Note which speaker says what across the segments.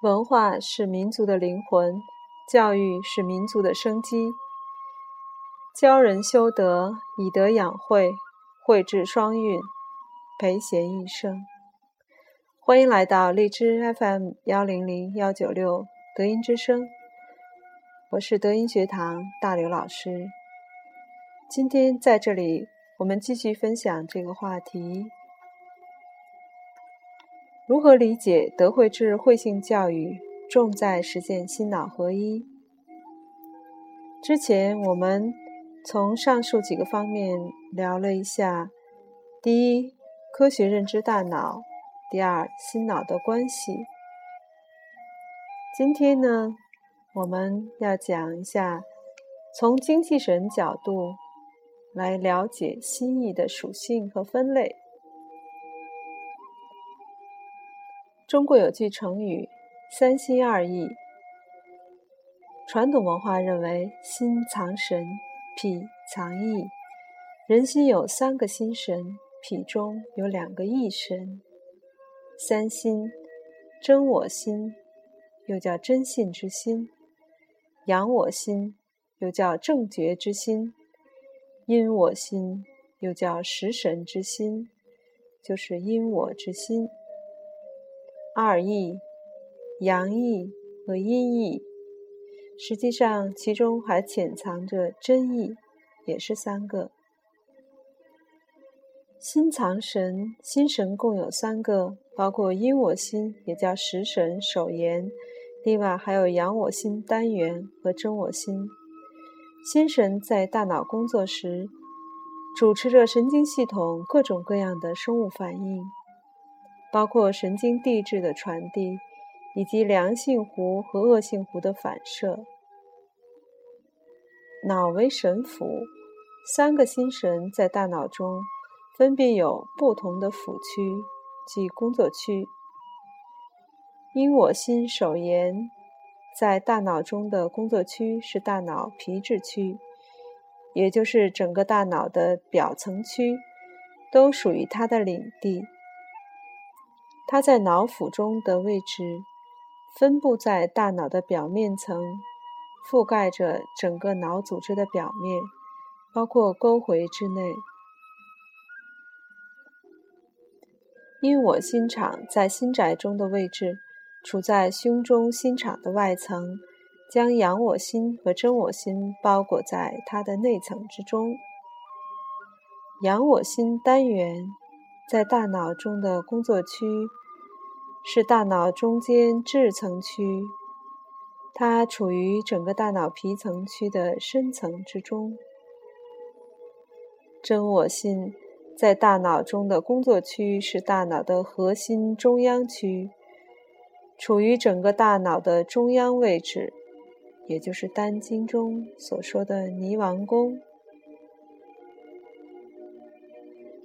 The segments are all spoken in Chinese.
Speaker 1: 文化是民族的灵魂，教育是民族的生机。教人修德，以德养慧，慧智双运，培贤益圣。欢迎来到荔枝 FM 幺零零幺九六德音之声，我是德音学堂大刘老师。今天在这里，我们继续分享这个话题。如何理解德惠智慧性教育重在实践心脑合一？之前我们从上述几个方面聊了一下：第一，科学认知大脑；第二，心脑的关系。今天呢，我们要讲一下从精气神角度来了解心意的属性和分类。中国有句成语“三心二意”。传统文化认为，心藏神，脾藏意。人心有三个心神，脾中有两个意神。三心：真我心，又叫真信之心；阳我心，又叫正觉之心；阴我心，又叫食神之心，就是阴我之心。二意，阳意和阴意，实际上其中还潜藏着真意，也是三个。心藏神，心神共有三个，包括阴我心，也叫食神、守言；另外还有阳我心单元和真我心。心神在大脑工作时，主持着神经系统各种各样的生物反应。包括神经递质的传递，以及良性弧和恶性弧的反射。脑为神府，三个心神在大脑中分别有不同的府区，即工作区。因我心守言，在大脑中的工作区是大脑皮质区，也就是整个大脑的表层区，都属于它的领地。它在脑府中的位置分布在大脑的表面层，覆盖着整个脑组织的表面，包括沟回之内。因我心场在心宅中的位置处在胸中心场的外层，将阳我心和真我心包裹在它的内层之中。阳我心单元在大脑中的工作区。是大脑中间质层区，它处于整个大脑皮层区的深层之中。真我心在大脑中的工作区是大脑的核心中央区，处于整个大脑的中央位置，也就是《丹经》中所说的泥王宫。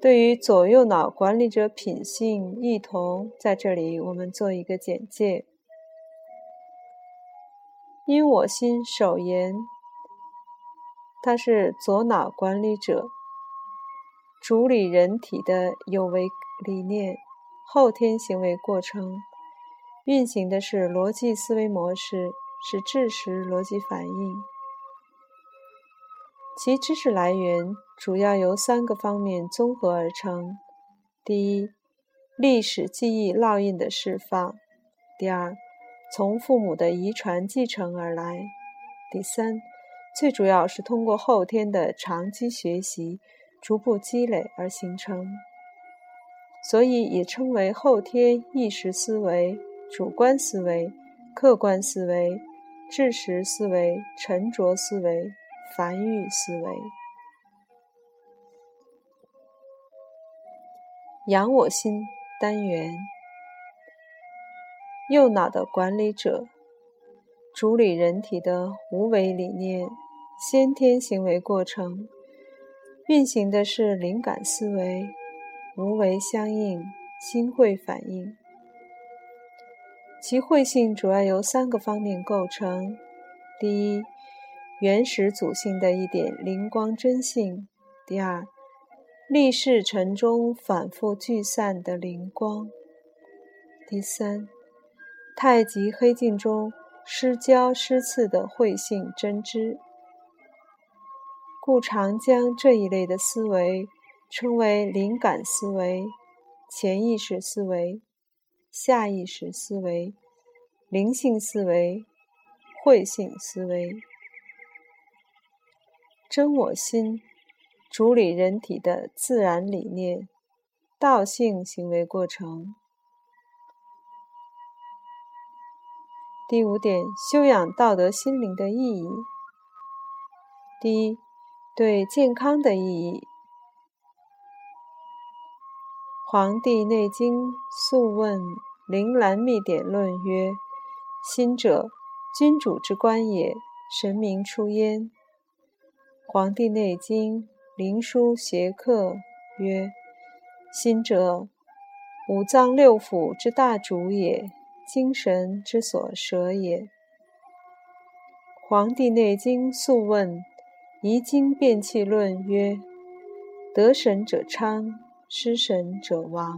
Speaker 1: 对于左右脑管理者品性异同，在这里我们做一个简介。因我心守言，它是左脑管理者，主理人体的有为理念、后天行为过程，运行的是逻辑思维模式，是知识逻辑反应。其知识来源主要由三个方面综合而成：第一，历史记忆烙印的释放；第二，从父母的遗传继承而来；第三，最主要是通过后天的长期学习逐步积累而形成。所以也称为后天意识思维、主观思维、客观思维、知识思维、沉着思维。繁育思维，养我心单元，右脑的管理者，主理人体的无为理念、先天行为过程，运行的是灵感思维、无为相应、心会反应。其会性主要由三个方面构成：第一。原始祖性的一点灵光真性。第二，历世尘中反复聚散的灵光。第三，太极黑镜中失焦失次的慧性真知，故常将这一类的思维称为灵感思维、潜意识思维、下意识思维、灵性思维、慧性思维。真我心主理人体的自然理念，道性行为过程。第五点，修养道德心灵的意义。第一，对健康的意义。《黄帝内经·素问·灵兰秘典论》曰：“心者，君主之官也，神明出焉。”《黄帝内经·灵枢·邪客》曰：“心者，五脏六腑之大主也。”精神之所舍也。《黄帝内经·素问·遗精变气论》曰：“得神者昌，失神者亡。”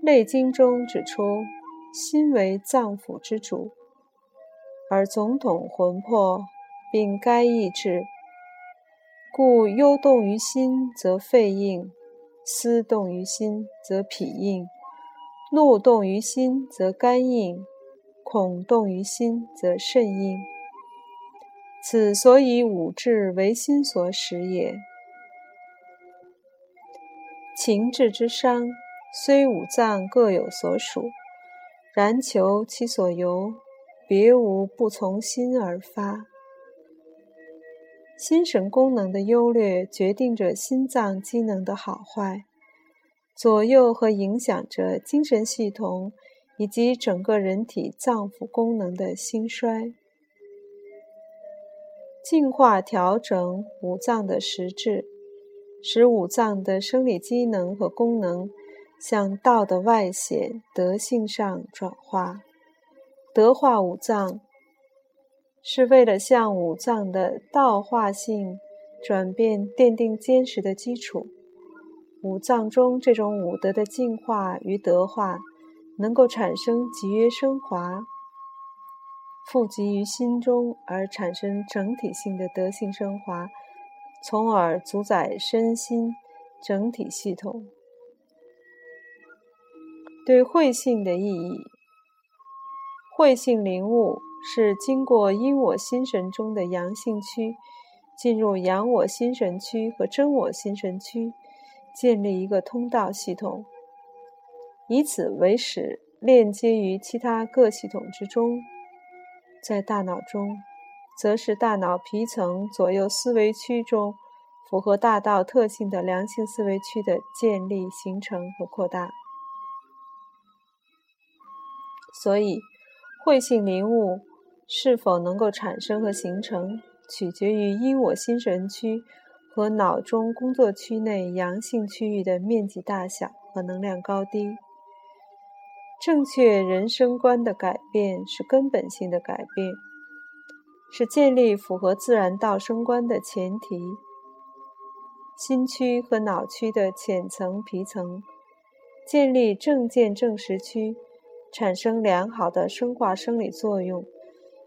Speaker 1: 《内经》中指出，心为脏腑之主，而总统魂魄并该意志，故忧动于心则肺应，思动于心则脾应。怒动于心，则肝应；恐动于心，则肾应。此所以五志为心所使也。情志之伤，虽五脏各有所属，然求其所由，别无不从心而发。心神功能的优劣，决定着心脏机能的好坏。左右和影响着精神系统以及整个人体脏腑功能的兴衰，净化调整五脏的实质，使五脏的生理机能和功能向道的外显德性上转化。德化五脏，是为了向五脏的道化性转变奠定坚实的基础。五脏中这种五德的净化与德化，能够产生集约升华，富集于心中，而产生整体性的德性升华，从而主宰身心整体系统。对慧性的意义，慧性灵悟是经过因我心神中的阳性区，进入阳我心神区和真我心神区。建立一个通道系统，以此为始，链接于其他各系统之中。在大脑中，则是大脑皮层左右思维区中符合大道特性的良性思维区的建立、形成和扩大。所以，慧性灵悟是否能够产生和形成，取决于因我心神区。和脑中工作区内阳性区域的面积大小和能量高低。正确人生观的改变是根本性的改变，是建立符合自然道生观的前提。心区和脑区的浅层皮层建立正见正实区，产生良好的生化生理作用。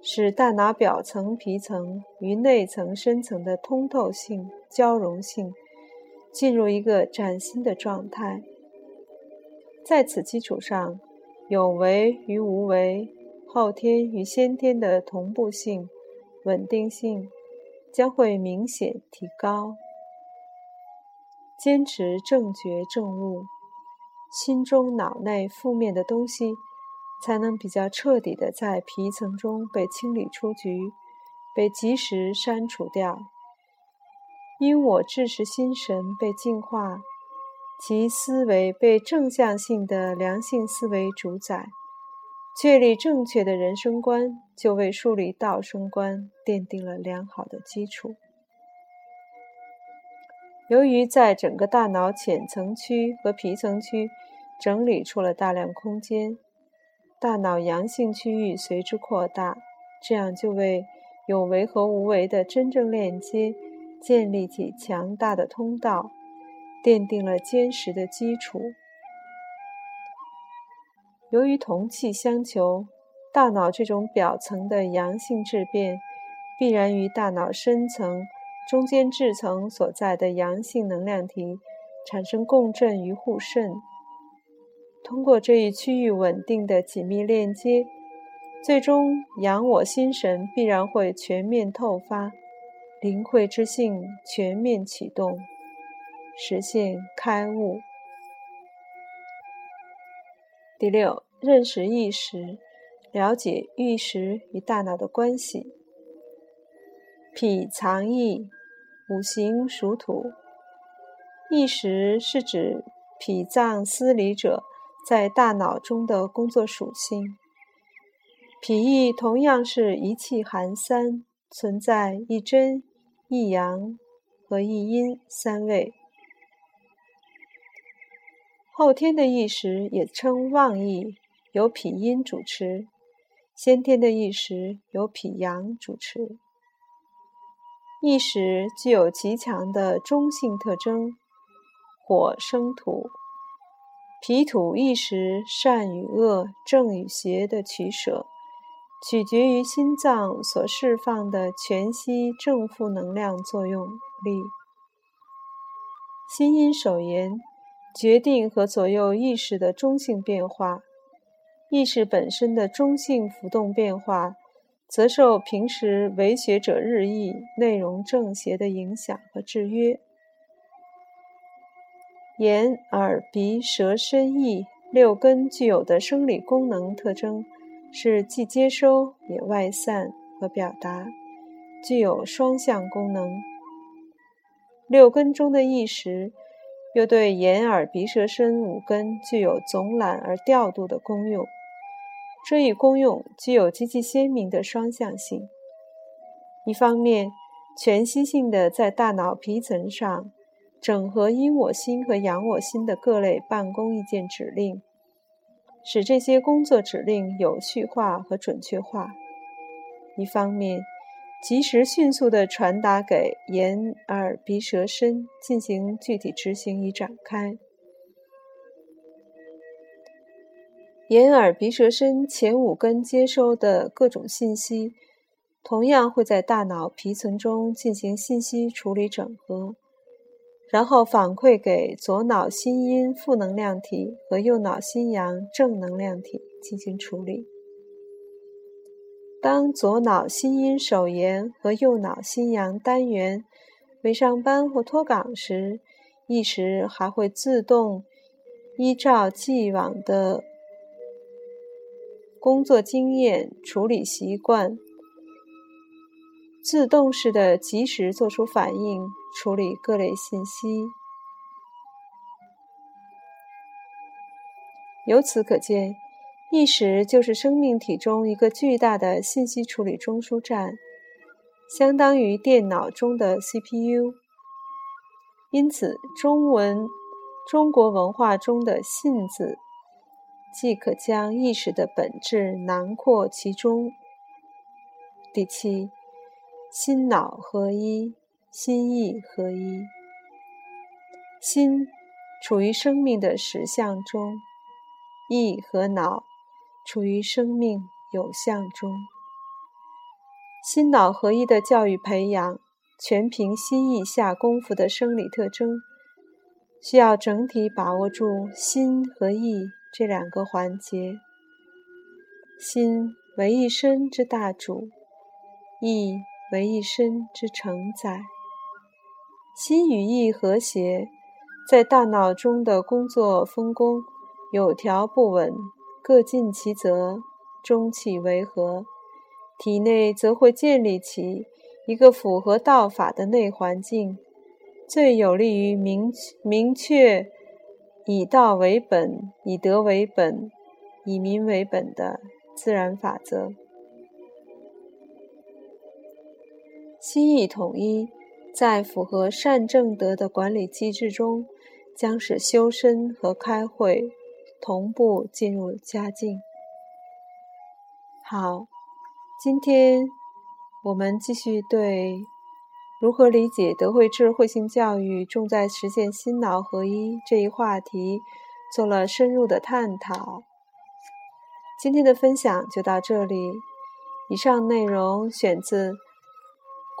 Speaker 1: 使大脑表层皮层与内层深层的通透性、交融性进入一个崭新的状态。在此基础上，有为与无为、后天与先天的同步性、稳定性将会明显提高。坚持正觉正悟，心中脑内负面的东西。才能比较彻底的在皮层中被清理出局，被及时删除掉。因我智识心神被净化，其思维被正向性的良性思维主宰，确立正确的人生观，就为树立道生观奠定了良好的基础。由于在整个大脑浅层区和皮层区整理出了大量空间。大脑阳性区域随之扩大，这样就为有为和无为的真正链接建立起强大的通道，奠定了坚实的基础。由于同气相求，大脑这种表层的阳性质变，必然与大脑深层中间质层所在的阳性能量体产生共振与互渗。通过这一区域稳定的紧密链接，最终阳我心神必然会全面透发，灵慧之性全面启动，实现开悟。第六，认识意识，了解意识与大脑的关系。脾藏意，五行属土。意识是指脾脏司理者在大脑中的工作属性。脾意同样是一气含三，存在一真、一阳和一阴三位。后天的意识也称旺意，由脾阴主持；先天的意识由脾阳主持。意识具有极强的中性特征，火生土，脾土意识善与恶、正与邪的取舍，取决于心脏所释放的全息正负能量作用力。心阴手言。决定和左右意识的中性变化，意识本身的中性浮动变化，则受平时为学者日益内容正邪的影响和制约。眼、耳、鼻、舌、身、意六根具有的生理功能特征，是既接收也外散和表达，具有双向功能。六根中的意识。又对眼、耳、鼻、舌、身五根具有总揽而调度的功用，这一功用具有极其鲜明的双向性。一方面，全息性的在大脑皮层上整合阴我心和阳我心的各类办公意见指令，使这些工作指令有序化和准确化；一方面，及时、迅速地传达给眼、耳、鼻、舌、身，进行具体执行与展开。眼、耳、鼻、舌、身前五根接收的各种信息，同样会在大脑皮层中进行信息处理整合，然后反馈给左脑心阴负能量体和右脑心阳正能量体进行处理。当左脑心阴手延和右脑心阳单元没上班或脱岗时，意识还会自动依照既往的工作经验、处理习惯，自动式的及时做出反应，处理各类信息。由此可见。意识就是生命体中一个巨大的信息处理中枢站，相当于电脑中的 CPU。因此，中文中国文化中的“信”字，即可将意识的本质囊括其中。第七，心脑合一，心意合一。心处于生命的实相中，意和脑。处于生命有相中，心脑合一的教育培养，全凭心意下功夫的生理特征，需要整体把握住心和意这两个环节。心为一身之大主，意为一身之承载。心与意和谐，在大脑中的工作分工有条不紊。各尽其责，中气为和，体内则会建立起一个符合道法的内环境，最有利于明明确以道为本、以德为本、以民为本的自然法则。心意统一，在符合善正德的管理机制中，将使修身和开会。同步进入佳境。好，今天我们继续对如何理解德惠智慧性教育重在实现心脑合一这一话题做了深入的探讨。今天的分享就到这里。以上内容选自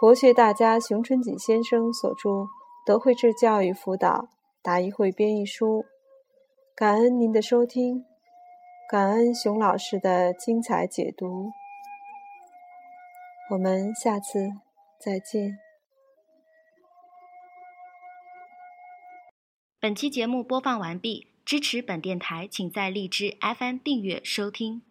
Speaker 1: 国学大家熊春锦先生所著《德惠智教育辅导答疑汇编》译书。感恩您的收听，感恩熊老师的精彩解读。我们下次再见。
Speaker 2: 本期节目播放完毕，支持本电台，请在荔枝 FM 订阅收听。